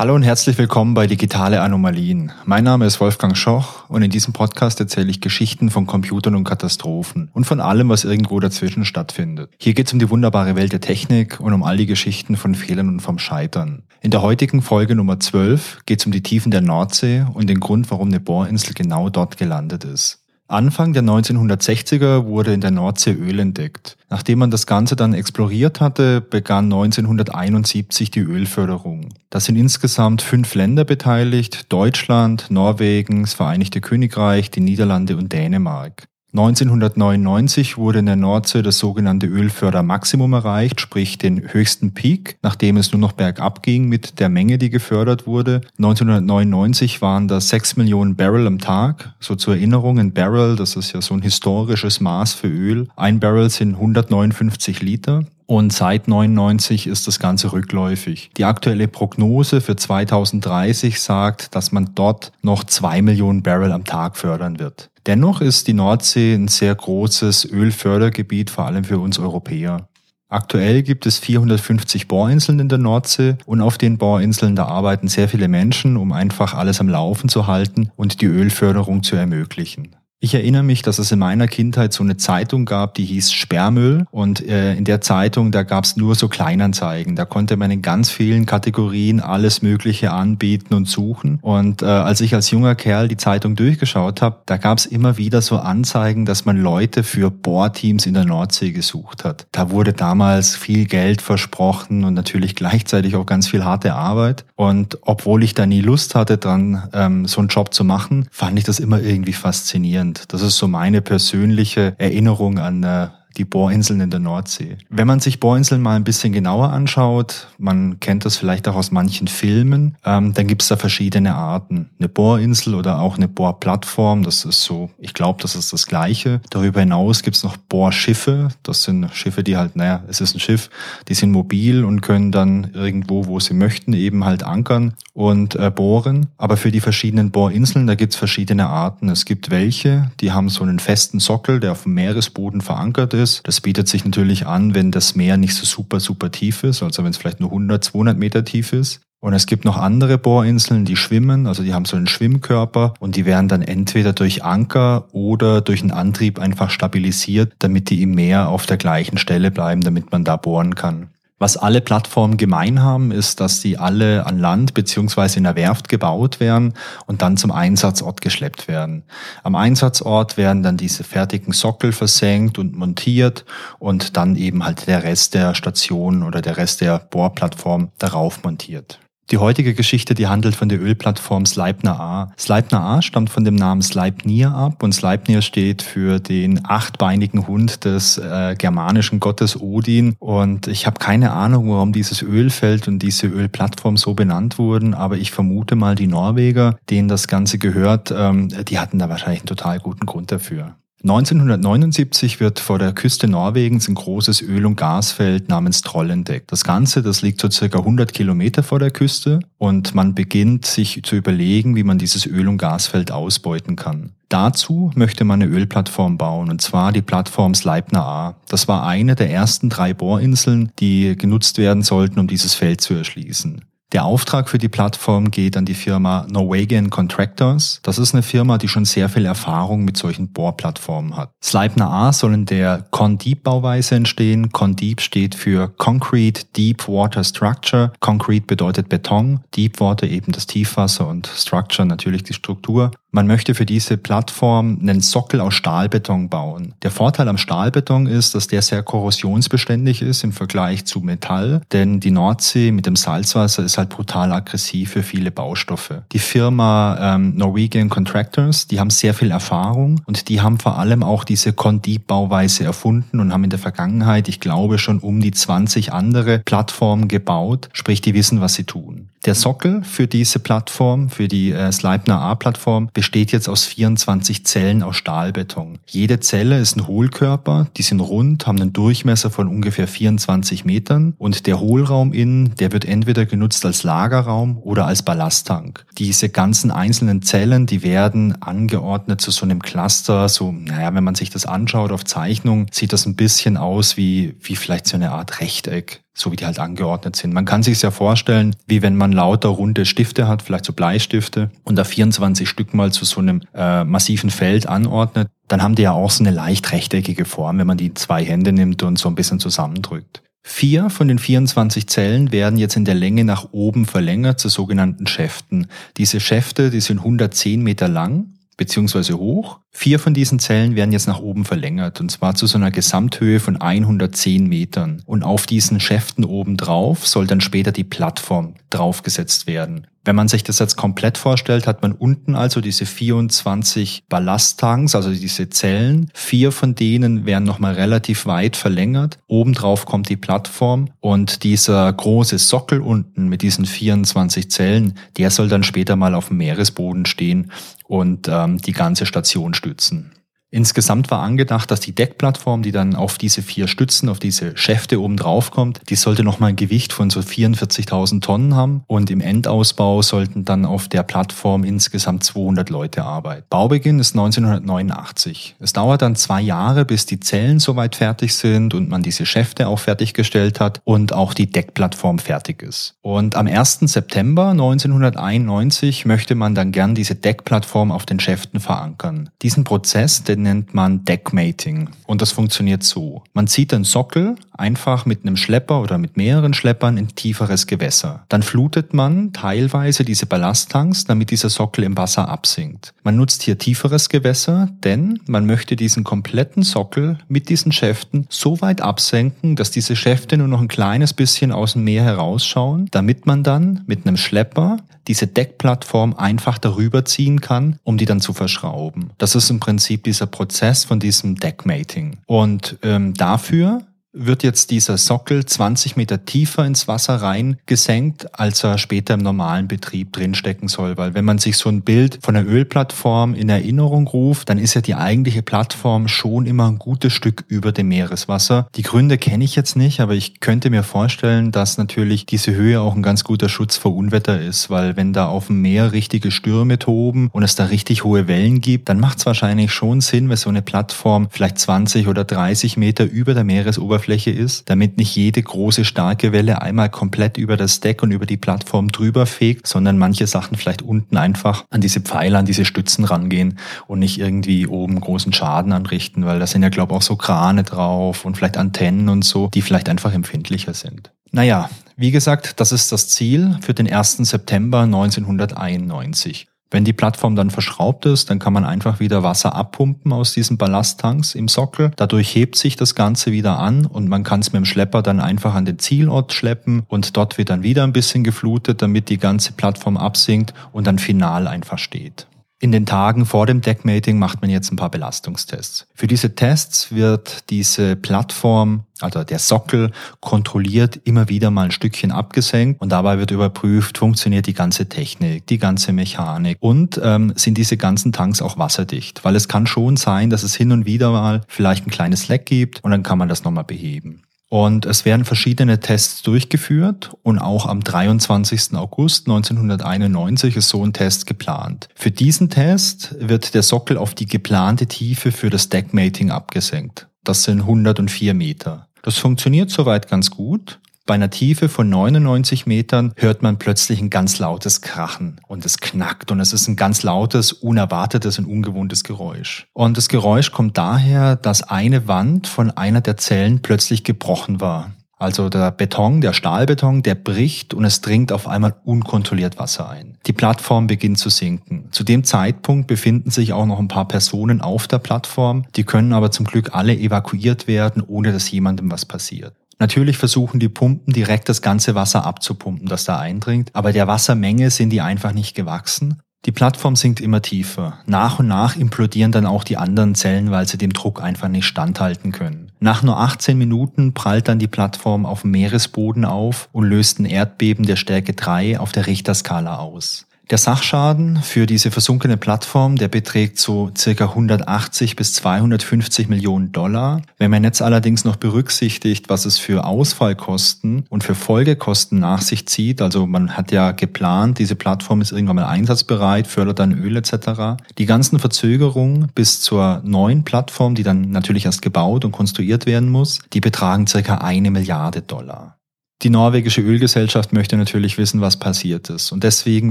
Hallo und herzlich willkommen bei Digitale Anomalien. Mein Name ist Wolfgang Schoch und in diesem Podcast erzähle ich Geschichten von Computern und Katastrophen und von allem, was irgendwo dazwischen stattfindet. Hier geht es um die wunderbare Welt der Technik und um all die Geschichten von Fehlern und vom Scheitern. In der heutigen Folge Nummer 12 geht es um die Tiefen der Nordsee und den Grund, warum eine Bohrinsel genau dort gelandet ist. Anfang der 1960er wurde in der Nordsee Öl entdeckt. Nachdem man das Ganze dann exploriert hatte, begann 1971 die Ölförderung. Da sind insgesamt fünf Länder beteiligt, Deutschland, Norwegen, das Vereinigte Königreich, die Niederlande und Dänemark. 1999 wurde in der Nordsee das sogenannte Ölfördermaximum erreicht, sprich den höchsten Peak, nachdem es nur noch bergab ging mit der Menge, die gefördert wurde. 1999 waren das 6 Millionen Barrel am Tag. So zur Erinnerung, ein Barrel, das ist ja so ein historisches Maß für Öl. Ein Barrel sind 159 Liter. Und seit 99 ist das Ganze rückläufig. Die aktuelle Prognose für 2030 sagt, dass man dort noch zwei Millionen Barrel am Tag fördern wird. Dennoch ist die Nordsee ein sehr großes Ölfördergebiet, vor allem für uns Europäer. Aktuell gibt es 450 Bohrinseln in der Nordsee und auf den Bohrinseln da arbeiten sehr viele Menschen, um einfach alles am Laufen zu halten und die Ölförderung zu ermöglichen. Ich erinnere mich, dass es in meiner Kindheit so eine Zeitung gab, die hieß Sperrmüll. Und äh, in der Zeitung, da gab es nur so Kleinanzeigen. Da konnte man in ganz vielen Kategorien alles Mögliche anbieten und suchen. Und äh, als ich als junger Kerl die Zeitung durchgeschaut habe, da gab es immer wieder so Anzeigen, dass man Leute für Bohrteams in der Nordsee gesucht hat. Da wurde damals viel Geld versprochen und natürlich gleichzeitig auch ganz viel harte Arbeit. Und obwohl ich da nie Lust hatte, dran ähm, so einen Job zu machen, fand ich das immer irgendwie faszinierend spannend. Das ist so meine persönliche Erinnerung an äh, die Bohrinseln in der Nordsee. Wenn man sich Bohrinseln mal ein bisschen genauer anschaut, man kennt das vielleicht auch aus manchen Filmen, ähm, dann gibt es da verschiedene Arten. Eine Bohrinsel oder auch eine Bohrplattform, das ist so, ich glaube, das ist das Gleiche. Darüber hinaus gibt es noch Bohrschiffe, das sind Schiffe, die halt, naja, es ist ein Schiff, die sind mobil und können dann irgendwo, wo sie möchten, eben halt ankern und äh, bohren. Aber für die verschiedenen Bohrinseln, da gibt es verschiedene Arten. Es gibt welche, die haben so einen festen Sockel, der auf dem Meeresboden verankert ist. Das bietet sich natürlich an, wenn das Meer nicht so super, super tief ist, also wenn es vielleicht nur 100, 200 Meter tief ist. Und es gibt noch andere Bohrinseln, die schwimmen, also die haben so einen Schwimmkörper und die werden dann entweder durch Anker oder durch einen Antrieb einfach stabilisiert, damit die im Meer auf der gleichen Stelle bleiben, damit man da bohren kann. Was alle Plattformen gemein haben, ist, dass sie alle an Land beziehungsweise in der Werft gebaut werden und dann zum Einsatzort geschleppt werden. Am Einsatzort werden dann diese fertigen Sockel versenkt und montiert und dann eben halt der Rest der Station oder der Rest der Bohrplattform darauf montiert. Die heutige Geschichte, die handelt von der Ölplattform Sleipner A. Sleipner A stammt von dem Namen Sleipnir ab und Sleipnir steht für den achtbeinigen Hund des äh, germanischen Gottes Odin. Und ich habe keine Ahnung, warum dieses Ölfeld und diese Ölplattform so benannt wurden, aber ich vermute mal, die Norweger, denen das Ganze gehört, ähm, die hatten da wahrscheinlich einen total guten Grund dafür. 1979 wird vor der Küste Norwegens ein großes Öl- und Gasfeld namens Troll entdeckt. Das Ganze, das liegt so circa 100 Kilometer vor der Küste und man beginnt sich zu überlegen, wie man dieses Öl- und Gasfeld ausbeuten kann. Dazu möchte man eine Ölplattform bauen, und zwar die Plattform Sleipner A. Das war eine der ersten drei Bohrinseln, die genutzt werden sollten, um dieses Feld zu erschließen. Der Auftrag für die Plattform geht an die Firma Norwegian Contractors. Das ist eine Firma, die schon sehr viel Erfahrung mit solchen Bohrplattformen hat. Sleipner A soll in der Condeep-Bauweise entstehen. Condeep steht für Concrete Deep Water Structure. Concrete bedeutet Beton, Deep Water eben das Tiefwasser und Structure natürlich die Struktur. Man möchte für diese Plattform einen Sockel aus Stahlbeton bauen. Der Vorteil am Stahlbeton ist, dass der sehr korrosionsbeständig ist im Vergleich zu Metall, denn die Nordsee mit dem Salzwasser ist halt brutal aggressiv für viele Baustoffe. Die Firma ähm, Norwegian Contractors, die haben sehr viel Erfahrung und die haben vor allem auch diese Condeep-Bauweise erfunden und haben in der Vergangenheit, ich glaube, schon um die 20 andere Plattformen gebaut, sprich, die wissen, was sie tun. Der Sockel für diese Plattform, für die äh, Sleipner A-Plattform, besteht jetzt aus 24 Zellen aus Stahlbeton. Jede Zelle ist ein Hohlkörper, die sind rund, haben einen Durchmesser von ungefähr 24 Metern und der Hohlraum innen, der wird entweder genutzt als Lagerraum oder als Ballasttank. Diese ganzen einzelnen Zellen, die werden angeordnet zu so einem Cluster, so, naja, wenn man sich das anschaut auf Zeichnung, sieht das ein bisschen aus wie, wie vielleicht so eine Art Rechteck so wie die halt angeordnet sind. Man kann sich ja vorstellen, wie wenn man lauter runde Stifte hat, vielleicht so Bleistifte, und da 24 Stück mal zu so einem äh, massiven Feld anordnet, dann haben die ja auch so eine leicht rechteckige Form, wenn man die zwei Hände nimmt und so ein bisschen zusammendrückt. Vier von den 24 Zellen werden jetzt in der Länge nach oben verlängert zu sogenannten Schäften. Diese Schäfte, die sind 110 Meter lang beziehungsweise hoch. Vier von diesen Zellen werden jetzt nach oben verlängert und zwar zu so einer Gesamthöhe von 110 Metern. Und auf diesen Schäften oben drauf soll dann später die Plattform draufgesetzt werden. Wenn man sich das jetzt komplett vorstellt, hat man unten also diese 24 Ballasttanks, also diese Zellen. Vier von denen werden nochmal relativ weit verlängert. Obendrauf kommt die Plattform und dieser große Sockel unten mit diesen 24 Zellen, der soll dann später mal auf dem Meeresboden stehen und ähm, die ganze Station stützen. Insgesamt war angedacht, dass die Deckplattform, die dann auf diese vier Stützen, auf diese Schäfte oben drauf kommt, die sollte nochmal ein Gewicht von so 44.000 Tonnen haben und im Endausbau sollten dann auf der Plattform insgesamt 200 Leute arbeiten. Baubeginn ist 1989. Es dauert dann zwei Jahre, bis die Zellen soweit fertig sind und man diese Schäfte auch fertiggestellt hat und auch die Deckplattform fertig ist. Und am 1. September 1991 möchte man dann gern diese Deckplattform auf den Schäften verankern. Diesen Prozess, den nennt man Deckmating. Und das funktioniert so. Man zieht den Sockel einfach mit einem Schlepper oder mit mehreren Schleppern in tieferes Gewässer. Dann flutet man teilweise diese Ballasttanks, damit dieser Sockel im Wasser absinkt. Man nutzt hier tieferes Gewässer, denn man möchte diesen kompletten Sockel mit diesen Schäften so weit absenken, dass diese Schäfte nur noch ein kleines bisschen aus dem Meer herausschauen, damit man dann mit einem Schlepper diese Deckplattform einfach darüber ziehen kann, um die dann zu verschrauben. Das ist im Prinzip dieser Prozess von diesem Deckmating. Und ähm, dafür wird jetzt dieser Sockel 20 Meter tiefer ins Wasser rein gesenkt, als er später im normalen Betrieb drinstecken soll. Weil wenn man sich so ein Bild von der Ölplattform in Erinnerung ruft, dann ist ja die eigentliche Plattform schon immer ein gutes Stück über dem Meereswasser. Die Gründe kenne ich jetzt nicht, aber ich könnte mir vorstellen, dass natürlich diese Höhe auch ein ganz guter Schutz vor Unwetter ist, weil wenn da auf dem Meer richtige Stürme toben und es da richtig hohe Wellen gibt, dann macht es wahrscheinlich schon Sinn, wenn so eine Plattform vielleicht 20 oder 30 Meter über der Meeresoberfläche Oberfläche ist, damit nicht jede große starke Welle einmal komplett über das Deck und über die Plattform drüber fegt, sondern manche Sachen vielleicht unten einfach an diese Pfeiler, an diese Stützen rangehen und nicht irgendwie oben großen Schaden anrichten, weil da sind ja, glaube ich, auch so Krane drauf und vielleicht Antennen und so, die vielleicht einfach empfindlicher sind. Naja, wie gesagt, das ist das Ziel für den 1. September 1991. Wenn die Plattform dann verschraubt ist, dann kann man einfach wieder Wasser abpumpen aus diesen Ballasttanks im Sockel. Dadurch hebt sich das Ganze wieder an und man kann es mit dem Schlepper dann einfach an den Zielort schleppen und dort wird dann wieder ein bisschen geflutet, damit die ganze Plattform absinkt und dann final einfach steht. In den Tagen vor dem Deckmating macht man jetzt ein paar Belastungstests. Für diese Tests wird diese Plattform, also der Sockel, kontrolliert immer wieder mal ein Stückchen abgesenkt und dabei wird überprüft, funktioniert die ganze Technik, die ganze Mechanik und ähm, sind diese ganzen Tanks auch wasserdicht. Weil es kann schon sein, dass es hin und wieder mal vielleicht ein kleines Leck gibt und dann kann man das nochmal beheben. Und es werden verschiedene Tests durchgeführt und auch am 23. August 1991 ist so ein Test geplant. Für diesen Test wird der Sockel auf die geplante Tiefe für das Deckmating abgesenkt. Das sind 104 Meter. Das funktioniert soweit ganz gut. Bei einer Tiefe von 99 Metern hört man plötzlich ein ganz lautes Krachen und es knackt und es ist ein ganz lautes, unerwartetes und ungewohntes Geräusch. Und das Geräusch kommt daher, dass eine Wand von einer der Zellen plötzlich gebrochen war. Also der Beton, der Stahlbeton, der bricht und es dringt auf einmal unkontrolliert Wasser ein. Die Plattform beginnt zu sinken. Zu dem Zeitpunkt befinden sich auch noch ein paar Personen auf der Plattform, die können aber zum Glück alle evakuiert werden, ohne dass jemandem was passiert. Natürlich versuchen die Pumpen direkt das ganze Wasser abzupumpen, das da eindringt, aber der Wassermenge sind die einfach nicht gewachsen. Die Plattform sinkt immer tiefer. Nach und nach implodieren dann auch die anderen Zellen, weil sie dem Druck einfach nicht standhalten können. Nach nur 18 Minuten prallt dann die Plattform auf dem Meeresboden auf und löst ein Erdbeben der Stärke 3 auf der Richterskala aus. Der Sachschaden für diese versunkene Plattform, der beträgt so circa 180 bis 250 Millionen Dollar. Wenn man jetzt allerdings noch berücksichtigt, was es für Ausfallkosten und für Folgekosten nach sich zieht, also man hat ja geplant, diese Plattform ist irgendwann mal einsatzbereit, fördert dann Öl etc. Die ganzen Verzögerungen bis zur neuen Plattform, die dann natürlich erst gebaut und konstruiert werden muss, die betragen circa eine Milliarde Dollar. Die norwegische Ölgesellschaft möchte natürlich wissen, was passiert ist. Und deswegen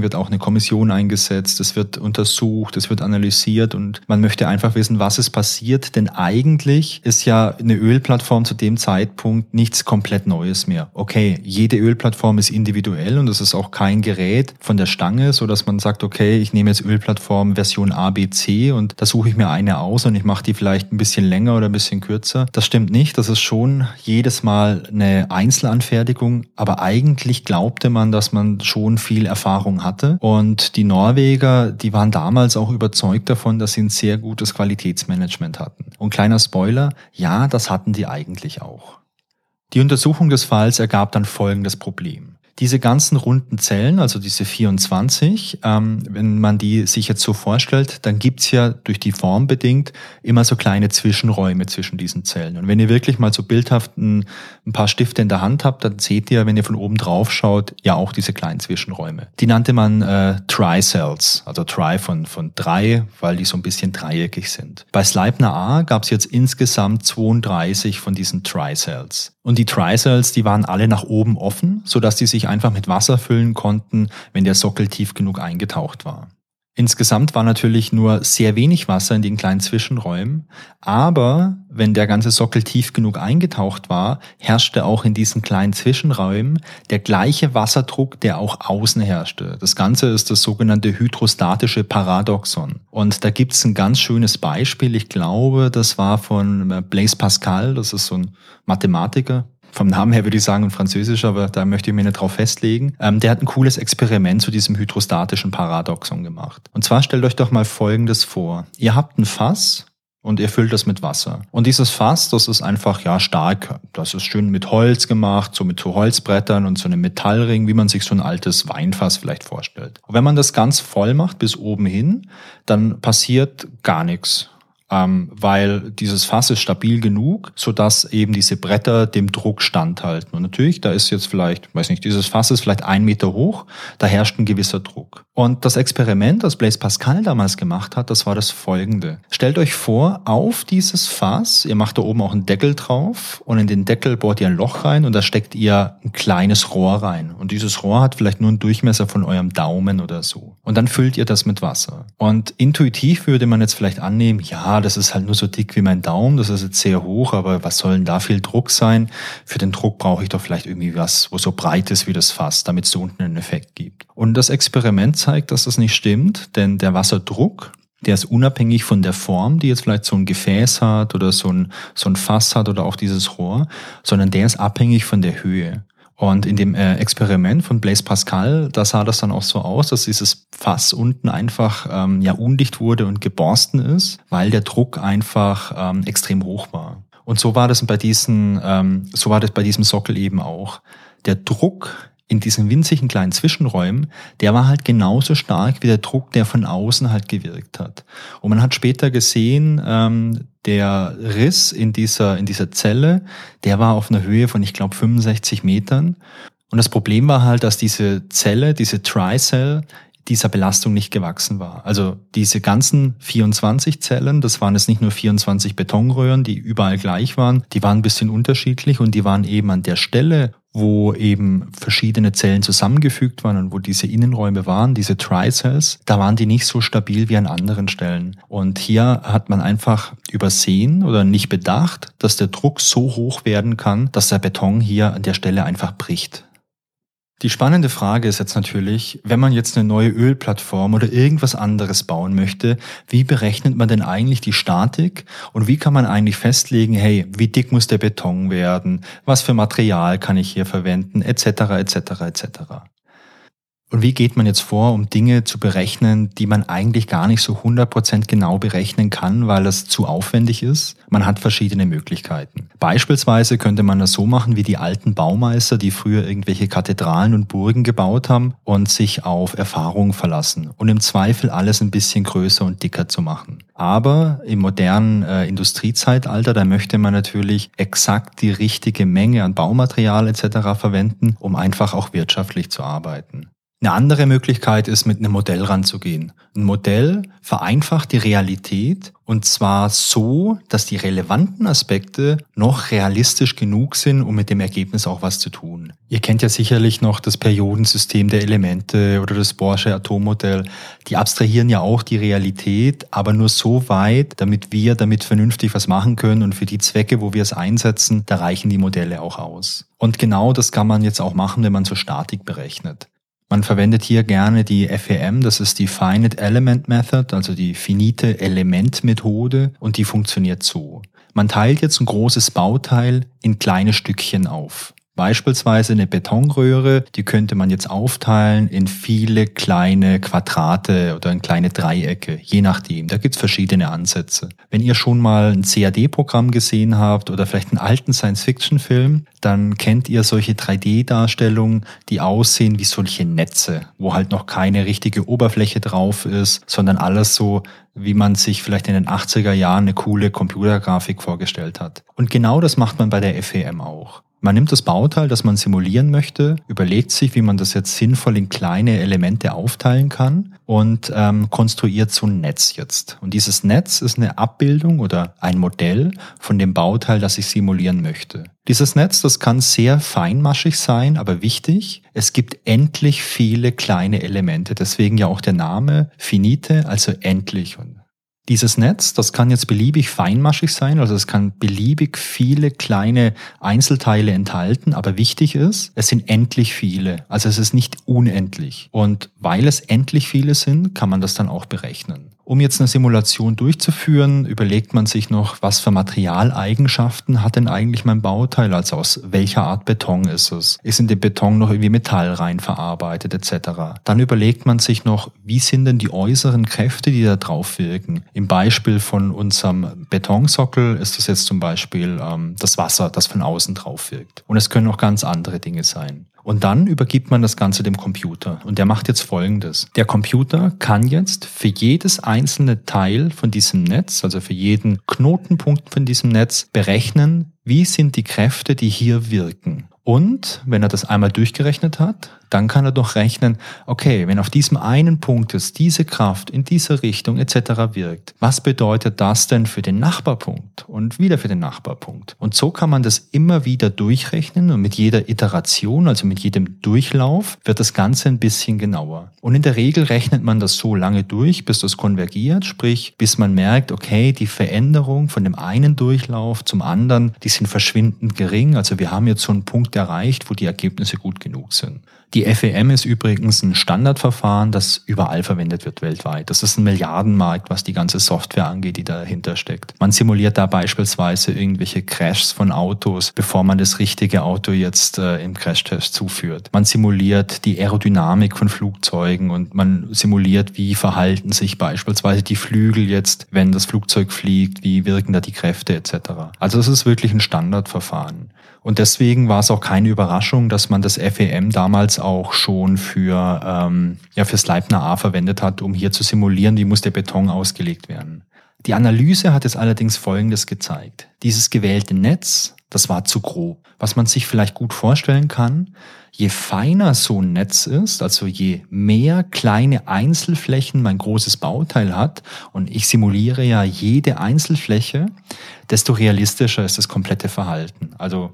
wird auch eine Kommission eingesetzt, es wird untersucht, es wird analysiert und man möchte einfach wissen, was ist passiert. Denn eigentlich ist ja eine Ölplattform zu dem Zeitpunkt nichts komplett Neues mehr. Okay, jede Ölplattform ist individuell und es ist auch kein Gerät von der Stange, so dass man sagt, okay, ich nehme jetzt Ölplattform Version A, B, C und da suche ich mir eine aus und ich mache die vielleicht ein bisschen länger oder ein bisschen kürzer. Das stimmt nicht. Das ist schon jedes Mal eine Einzelanfertigung Beschäftigung, aber eigentlich glaubte man, dass man schon viel Erfahrung hatte. Und die Norweger, die waren damals auch überzeugt davon, dass sie ein sehr gutes Qualitätsmanagement hatten. Und kleiner Spoiler, ja, das hatten die eigentlich auch. Die Untersuchung des Falls ergab dann folgendes Problem. Diese ganzen runden Zellen, also diese 24, ähm, wenn man die sich jetzt so vorstellt, dann gibt's ja durch die Form bedingt immer so kleine Zwischenräume zwischen diesen Zellen. Und wenn ihr wirklich mal so bildhaft ein, ein paar Stifte in der Hand habt, dann seht ihr, wenn ihr von oben drauf schaut, ja auch diese kleinen Zwischenräume. Die nannte man äh, Tri-Cells, also Tri von, von drei, weil die so ein bisschen dreieckig sind. Bei Sleipner A gab's jetzt insgesamt 32 von diesen Tri-Cells. Und die Tri-Cells, die waren alle nach oben offen, sodass die sich einfach mit Wasser füllen konnten, wenn der Sockel tief genug eingetaucht war. Insgesamt war natürlich nur sehr wenig Wasser in den kleinen Zwischenräumen, aber wenn der ganze Sockel tief genug eingetaucht war, herrschte auch in diesen kleinen Zwischenräumen der gleiche Wasserdruck, der auch außen herrschte. Das Ganze ist das sogenannte hydrostatische Paradoxon. Und da gibt's ein ganz schönes Beispiel, ich glaube, das war von Blaise Pascal, das ist so ein Mathematiker, vom Namen her würde ich sagen ein Französisch, aber da möchte ich mich nicht drauf festlegen. Ähm, der hat ein cooles Experiment zu diesem hydrostatischen Paradoxon gemacht. Und zwar stellt euch doch mal Folgendes vor. Ihr habt ein Fass und ihr füllt es mit Wasser. Und dieses Fass, das ist einfach, ja, stark. Das ist schön mit Holz gemacht, so mit so Holzbrettern und so einem Metallring, wie man sich so ein altes Weinfass vielleicht vorstellt. Und wenn man das ganz voll macht bis oben hin, dann passiert gar nichts ähm, weil dieses Fass ist stabil genug, sodass eben diese Bretter dem Druck standhalten. Und natürlich, da ist jetzt vielleicht, weiß nicht, dieses Fass ist vielleicht ein Meter hoch, da herrscht ein gewisser Druck. Und das Experiment, das Blaise Pascal damals gemacht hat, das war das folgende. Stellt euch vor, auf dieses Fass, ihr macht da oben auch einen Deckel drauf und in den Deckel bohrt ihr ein Loch rein und da steckt ihr ein kleines Rohr rein. Und dieses Rohr hat vielleicht nur einen Durchmesser von eurem Daumen oder so. Und dann füllt ihr das mit Wasser. Und intuitiv würde man jetzt vielleicht annehmen, ja, das ist halt nur so dick wie mein Daumen, das ist jetzt sehr hoch, aber was soll denn da viel Druck sein? Für den Druck brauche ich doch vielleicht irgendwie was, wo so breit ist wie das Fass, damit es so unten einen Effekt gibt. Und das Experiment zeigt, dass das nicht stimmt, denn der Wasserdruck, der ist unabhängig von der Form, die jetzt vielleicht so ein Gefäß hat oder so ein, so ein Fass hat oder auch dieses Rohr, sondern der ist abhängig von der Höhe. Und in dem äh, Experiment von Blaise Pascal, da sah das dann auch so aus, dass dieses Fass unten einfach ähm, ja undicht wurde und geborsten ist, weil der Druck einfach ähm, extrem hoch war. Und so war das bei diesen, ähm, so war das bei diesem Sockel eben auch. Der Druck in diesen winzigen kleinen Zwischenräumen, der war halt genauso stark wie der Druck, der von außen halt gewirkt hat. Und man hat später gesehen, ähm, der Riss in dieser, in dieser Zelle, der war auf einer Höhe von, ich glaube, 65 Metern. Und das Problem war halt, dass diese Zelle, diese Tri-Cell, dieser Belastung nicht gewachsen war. Also diese ganzen 24 Zellen, das waren jetzt nicht nur 24 Betonröhren, die überall gleich waren, die waren ein bisschen unterschiedlich und die waren eben an der Stelle, wo eben verschiedene Zellen zusammengefügt waren und wo diese Innenräume waren, diese Tri-Cells, da waren die nicht so stabil wie an anderen Stellen. Und hier hat man einfach übersehen oder nicht bedacht, dass der Druck so hoch werden kann, dass der Beton hier an der Stelle einfach bricht. Die spannende Frage ist jetzt natürlich, wenn man jetzt eine neue Ölplattform oder irgendwas anderes bauen möchte, wie berechnet man denn eigentlich die Statik und wie kann man eigentlich festlegen, hey, wie dick muss der Beton werden, was für Material kann ich hier verwenden, etc., etc., etc. Und wie geht man jetzt vor, um Dinge zu berechnen, die man eigentlich gar nicht so 100% genau berechnen kann, weil es zu aufwendig ist? Man hat verschiedene Möglichkeiten. Beispielsweise könnte man das so machen wie die alten Baumeister, die früher irgendwelche Kathedralen und Burgen gebaut haben und sich auf Erfahrung verlassen und im Zweifel alles ein bisschen größer und dicker zu machen. Aber im modernen äh, Industriezeitalter, da möchte man natürlich exakt die richtige Menge an Baumaterial etc. verwenden, um einfach auch wirtschaftlich zu arbeiten. Eine andere Möglichkeit ist, mit einem Modell ranzugehen. Ein Modell vereinfacht die Realität und zwar so, dass die relevanten Aspekte noch realistisch genug sind, um mit dem Ergebnis auch was zu tun. Ihr kennt ja sicherlich noch das Periodensystem der Elemente oder das Borsche Atommodell. Die abstrahieren ja auch die Realität, aber nur so weit, damit wir damit vernünftig was machen können und für die Zwecke, wo wir es einsetzen, da reichen die Modelle auch aus. Und genau das kann man jetzt auch machen, wenn man so Statik berechnet. Man verwendet hier gerne die FEM, das ist die Finite Element Method, also die finite Element Methode und die funktioniert so. Man teilt jetzt ein großes Bauteil in kleine Stückchen auf. Beispielsweise eine Betonröhre, die könnte man jetzt aufteilen in viele kleine Quadrate oder in kleine Dreiecke, je nachdem. Da gibt's verschiedene Ansätze. Wenn ihr schon mal ein CAD-Programm gesehen habt oder vielleicht einen alten Science-Fiction-Film, dann kennt ihr solche 3D-Darstellungen, die aussehen wie solche Netze, wo halt noch keine richtige Oberfläche drauf ist, sondern alles so wie man sich vielleicht in den 80er Jahren eine coole Computergrafik vorgestellt hat. Und genau das macht man bei der FEM auch. Man nimmt das Bauteil, das man simulieren möchte, überlegt sich, wie man das jetzt sinnvoll in kleine Elemente aufteilen kann und ähm, konstruiert so ein Netz jetzt. Und dieses Netz ist eine Abbildung oder ein Modell von dem Bauteil, das ich simulieren möchte. Dieses Netz, das kann sehr feinmaschig sein, aber wichtig, es gibt endlich viele kleine Elemente. Deswegen ja auch der Name Finite, also endlich. Und dieses Netz, das kann jetzt beliebig feinmaschig sein, also es kann beliebig viele kleine Einzelteile enthalten, aber wichtig ist, es sind endlich viele, also es ist nicht unendlich. Und weil es endlich viele sind, kann man das dann auch berechnen. Um jetzt eine Simulation durchzuführen, überlegt man sich noch, was für Materialeigenschaften hat denn eigentlich mein Bauteil, also aus welcher Art Beton ist es? Ist in den Beton noch irgendwie Metall rein verarbeitet etc. Dann überlegt man sich noch, wie sind denn die äußeren Kräfte, die da drauf wirken? Im Beispiel von unserem Betonsockel ist das jetzt zum Beispiel ähm, das Wasser, das von außen drauf wirkt. Und es können auch ganz andere Dinge sein. Und dann übergibt man das Ganze dem Computer. Und der macht jetzt Folgendes. Der Computer kann jetzt für jedes einzelne Teil von diesem Netz, also für jeden Knotenpunkt von diesem Netz, berechnen, wie sind die Kräfte, die hier wirken. Und wenn er das einmal durchgerechnet hat, dann kann er doch rechnen, okay, wenn auf diesem einen Punkt jetzt diese Kraft in diese Richtung etc. wirkt, was bedeutet das denn für den Nachbarpunkt und wieder für den Nachbarpunkt? Und so kann man das immer wieder durchrechnen und mit jeder Iteration, also mit jedem Durchlauf, wird das Ganze ein bisschen genauer. Und in der Regel rechnet man das so lange durch, bis das konvergiert, sprich, bis man merkt, okay, die Veränderung von dem einen Durchlauf zum anderen, die sind verschwindend gering. Also wir haben jetzt so einen Punkt erreicht, wo die Ergebnisse gut genug sind. Die FEM ist übrigens ein Standardverfahren, das überall verwendet wird weltweit. Das ist ein Milliardenmarkt, was die ganze Software angeht, die dahinter steckt. Man simuliert da beispielsweise irgendwelche Crashs von Autos, bevor man das richtige Auto jetzt äh, im Crashtest zuführt. Man simuliert die Aerodynamik von Flugzeugen und man simuliert, wie verhalten sich beispielsweise die Flügel jetzt, wenn das Flugzeug fliegt, wie wirken da die Kräfte etc. Also es ist wirklich ein Standardverfahren. Und deswegen war es auch keine Überraschung, dass man das FEM damals auch schon für, ähm, ja, fürs Leibner A verwendet hat, um hier zu simulieren, wie muss der Beton ausgelegt werden. Die Analyse hat jetzt allerdings Folgendes gezeigt. Dieses gewählte Netz, das war zu grob. Was man sich vielleicht gut vorstellen kann, je feiner so ein Netz ist, also je mehr kleine Einzelflächen mein großes Bauteil hat, und ich simuliere ja jede Einzelfläche, desto realistischer ist das komplette Verhalten. Also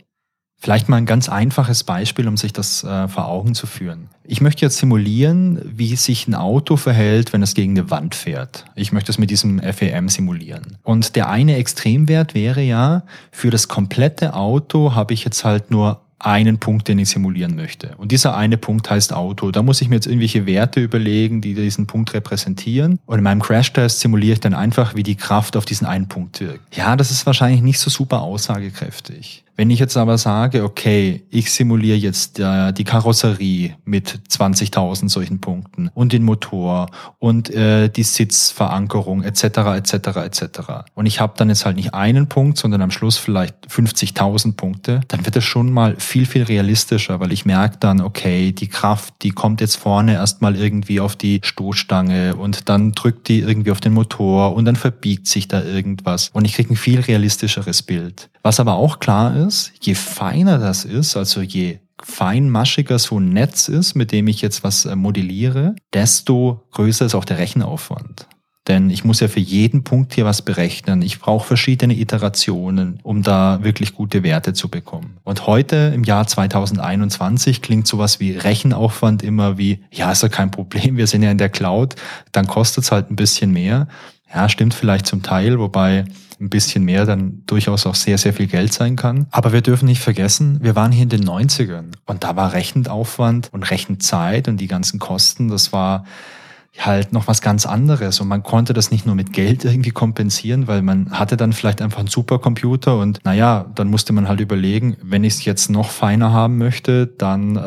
Vielleicht mal ein ganz einfaches Beispiel, um sich das äh, vor Augen zu führen. Ich möchte jetzt simulieren, wie sich ein Auto verhält, wenn es gegen eine Wand fährt. Ich möchte es mit diesem FEM simulieren. Und der eine Extremwert wäre ja, für das komplette Auto habe ich jetzt halt nur einen Punkt, den ich simulieren möchte. Und dieser eine Punkt heißt Auto. Da muss ich mir jetzt irgendwelche Werte überlegen, die diesen Punkt repräsentieren. Und in meinem Crashtest simuliere ich dann einfach, wie die Kraft auf diesen einen Punkt wirkt. Ja, das ist wahrscheinlich nicht so super aussagekräftig. Wenn ich jetzt aber sage, okay, ich simuliere jetzt äh, die Karosserie mit 20.000 solchen Punkten und den Motor und äh, die Sitzverankerung etc. etc. etc. und ich habe dann jetzt halt nicht einen Punkt, sondern am Schluss vielleicht 50.000 Punkte, dann wird es schon mal viel viel realistischer, weil ich merke dann, okay, die Kraft, die kommt jetzt vorne erstmal irgendwie auf die Stoßstange und dann drückt die irgendwie auf den Motor und dann verbiegt sich da irgendwas und ich kriege ein viel realistischeres Bild. Was aber auch klar ist, je feiner das ist, also je feinmaschiger so ein Netz ist, mit dem ich jetzt was äh, modelliere, desto größer ist auch der Rechenaufwand. Denn ich muss ja für jeden Punkt hier was berechnen. Ich brauche verschiedene Iterationen, um da wirklich gute Werte zu bekommen. Und heute im Jahr 2021 klingt sowas wie Rechenaufwand immer wie, ja, ist ja kein Problem, wir sind ja in der Cloud, dann kostet es halt ein bisschen mehr. Ja, stimmt vielleicht zum Teil, wobei ein bisschen mehr dann durchaus auch sehr, sehr viel Geld sein kann. Aber wir dürfen nicht vergessen, wir waren hier in den 90ern und da war Rechenaufwand und Rechenzeit und die ganzen Kosten, das war halt noch was ganz anderes. Und man konnte das nicht nur mit Geld irgendwie kompensieren, weil man hatte dann vielleicht einfach einen Supercomputer und naja, dann musste man halt überlegen, wenn ich es jetzt noch feiner haben möchte, dann äh,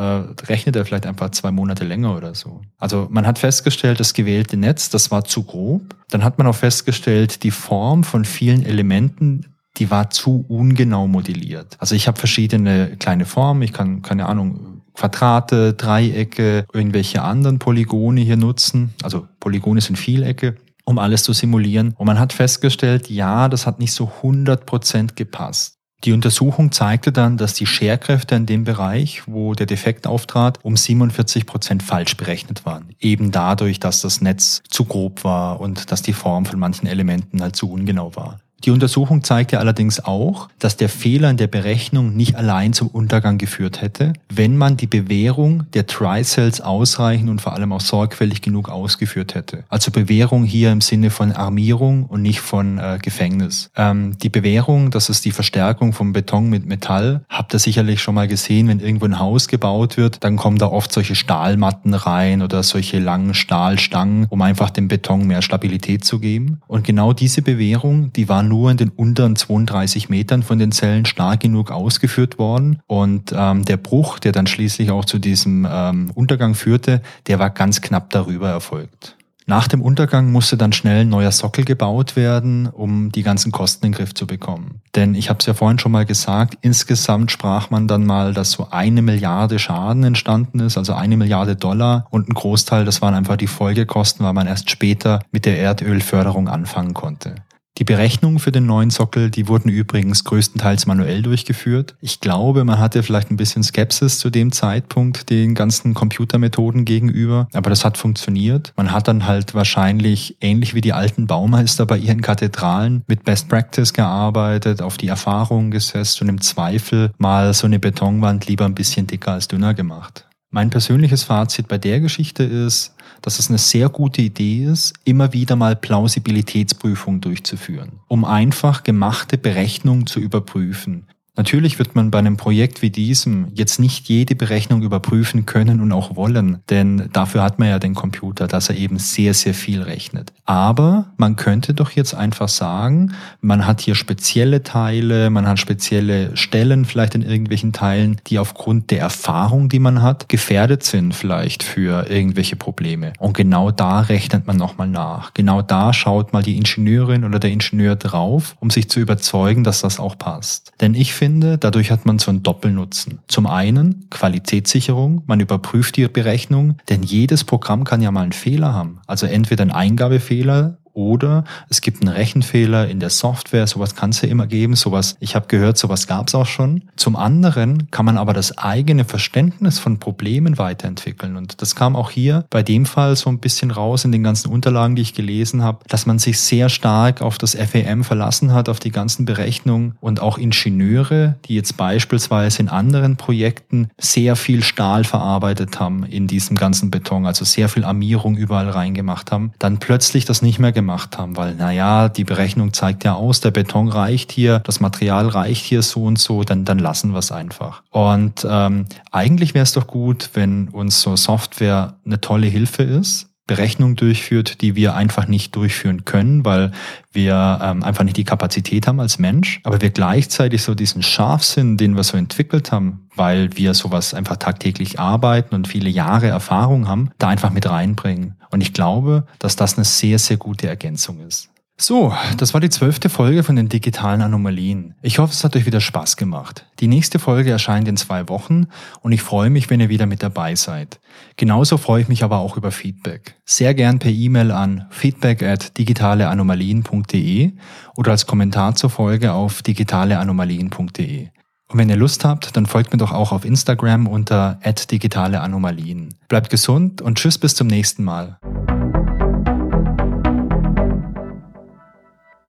rechnet er vielleicht einfach zwei Monate länger oder so. Also man hat festgestellt, das gewählte Netz, das war zu grob. Dann hat man auch festgestellt, die Form von vielen Elementen, die war zu ungenau modelliert. Also ich habe verschiedene kleine Formen, ich kann, keine Ahnung, Quadrate, Dreiecke, irgendwelche anderen Polygone hier nutzen. Also Polygone sind Vielecke um alles zu simulieren. Und man hat festgestellt, ja, das hat nicht so 100% gepasst. Die Untersuchung zeigte dann, dass die Scherkräfte in dem Bereich, wo der Defekt auftrat, um 47 Prozent falsch berechnet waren. Eben dadurch, dass das Netz zu grob war und dass die Form von manchen Elementen halt zu ungenau war. Die Untersuchung zeigte allerdings auch, dass der Fehler in der Berechnung nicht allein zum Untergang geführt hätte, wenn man die Bewährung der Tri-Cells ausreichend und vor allem auch sorgfältig genug ausgeführt hätte. Also Bewährung hier im Sinne von Armierung und nicht von äh, Gefängnis. Ähm, die Bewährung, das ist die Verstärkung vom Beton mit Metall, habt ihr sicherlich schon mal gesehen, wenn irgendwo ein Haus gebaut wird, dann kommen da oft solche Stahlmatten rein oder solche langen Stahlstangen, um einfach dem Beton mehr Stabilität zu geben. Und genau diese Bewährung, die waren nur in den unteren 32 Metern von den Zellen stark genug ausgeführt worden. Und ähm, der Bruch, der dann schließlich auch zu diesem ähm, Untergang führte, der war ganz knapp darüber erfolgt. Nach dem Untergang musste dann schnell ein neuer Sockel gebaut werden, um die ganzen Kosten in den Griff zu bekommen. Denn ich habe es ja vorhin schon mal gesagt, insgesamt sprach man dann mal, dass so eine Milliarde Schaden entstanden ist, also eine Milliarde Dollar und ein Großteil, das waren einfach die Folgekosten, weil man erst später mit der Erdölförderung anfangen konnte. Die Berechnungen für den neuen Sockel, die wurden übrigens größtenteils manuell durchgeführt. Ich glaube, man hatte vielleicht ein bisschen Skepsis zu dem Zeitpunkt den ganzen Computermethoden gegenüber, aber das hat funktioniert. Man hat dann halt wahrscheinlich ähnlich wie die alten Baumeister bei ihren Kathedralen mit Best Practice gearbeitet, auf die Erfahrungen gesetzt und im Zweifel mal so eine Betonwand lieber ein bisschen dicker als dünner gemacht. Mein persönliches Fazit bei der Geschichte ist, dass es eine sehr gute Idee ist, immer wieder mal Plausibilitätsprüfungen durchzuführen, um einfach gemachte Berechnungen zu überprüfen. Natürlich wird man bei einem Projekt wie diesem jetzt nicht jede Berechnung überprüfen können und auch wollen, denn dafür hat man ja den Computer, dass er eben sehr, sehr viel rechnet. Aber man könnte doch jetzt einfach sagen, man hat hier spezielle Teile, man hat spezielle Stellen vielleicht in irgendwelchen Teilen, die aufgrund der Erfahrung, die man hat, gefährdet sind vielleicht für irgendwelche Probleme. Und genau da rechnet man nochmal nach. Genau da schaut mal die Ingenieurin oder der Ingenieur drauf, um sich zu überzeugen, dass das auch passt. Denn ich finde, finde, dadurch hat man so einen Doppelnutzen. Zum einen Qualitätssicherung, man überprüft die Berechnung, denn jedes Programm kann ja mal einen Fehler haben. Also entweder ein Eingabefehler oder es gibt einen Rechenfehler in der Software, sowas kann es ja immer geben, sowas, ich habe gehört, sowas gab es auch schon. Zum anderen kann man aber das eigene Verständnis von Problemen weiterentwickeln. Und das kam auch hier bei dem Fall so ein bisschen raus in den ganzen Unterlagen, die ich gelesen habe, dass man sich sehr stark auf das FEM verlassen hat, auf die ganzen Berechnungen und auch Ingenieure, die jetzt beispielsweise in anderen Projekten sehr viel Stahl verarbeitet haben in diesem ganzen Beton, also sehr viel Armierung überall reingemacht haben, dann plötzlich das nicht mehr gemacht gemacht haben, weil, naja, die Berechnung zeigt ja aus, der Beton reicht hier, das Material reicht hier so und so, dann, dann lassen wir es einfach. Und ähm, eigentlich wäre es doch gut, wenn uns so Software eine tolle Hilfe ist, Berechnungen durchführt, die wir einfach nicht durchführen können, weil wir ähm, einfach nicht die Kapazität haben als Mensch, aber wir gleichzeitig so diesen Scharfsinn, den wir so entwickelt haben, weil wir sowas einfach tagtäglich arbeiten und viele Jahre Erfahrung haben, da einfach mit reinbringen. Und ich glaube, dass das eine sehr, sehr gute Ergänzung ist. So, das war die zwölfte Folge von den digitalen Anomalien. Ich hoffe, es hat euch wieder Spaß gemacht. Die nächste Folge erscheint in zwei Wochen und ich freue mich, wenn ihr wieder mit dabei seid. Genauso freue ich mich aber auch über Feedback. Sehr gern per E-Mail an feedback at digitaleanomalien.de oder als Kommentar zur Folge auf digitaleanomalien.de. Und wenn ihr Lust habt, dann folgt mir doch auch auf Instagram unter digitale Anomalien. Bleibt gesund und tschüss bis zum nächsten Mal.